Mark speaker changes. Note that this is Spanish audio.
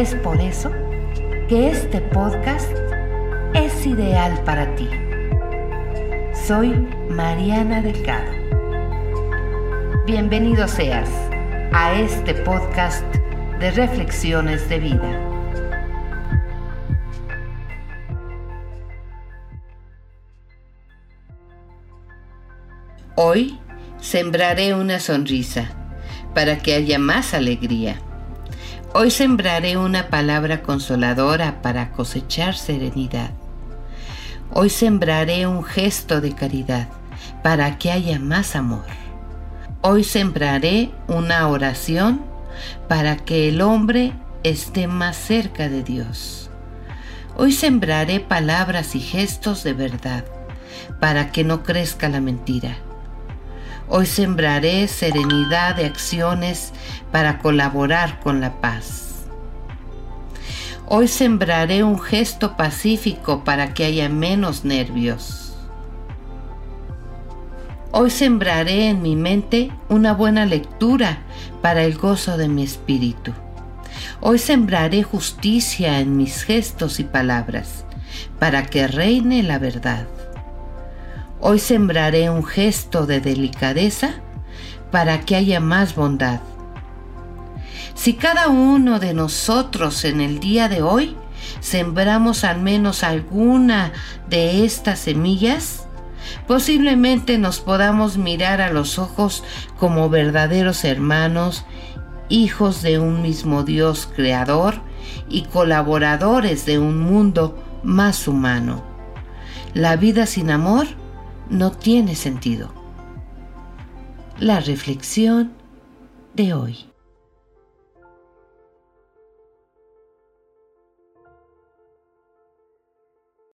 Speaker 1: Es por eso que este podcast es ideal para ti. Soy Mariana Delgado. Bienvenido seas a este podcast de reflexiones de vida. Hoy sembraré una sonrisa para que haya más alegría Hoy sembraré una palabra consoladora para cosechar serenidad. Hoy sembraré un gesto de caridad para que haya más amor. Hoy sembraré una oración para que el hombre esté más cerca de Dios. Hoy sembraré palabras y gestos de verdad para que no crezca la mentira. Hoy sembraré serenidad de acciones para colaborar con la paz. Hoy sembraré un gesto pacífico para que haya menos nervios. Hoy sembraré en mi mente una buena lectura para el gozo de mi espíritu. Hoy sembraré justicia en mis gestos y palabras para que reine la verdad. Hoy sembraré un gesto de delicadeza para que haya más bondad. Si cada uno de nosotros en el día de hoy sembramos al menos alguna de estas semillas, posiblemente nos podamos mirar a los ojos como verdaderos hermanos, hijos de un mismo Dios creador y colaboradores de un mundo más humano. La vida sin amor no tiene sentido. La reflexión de hoy.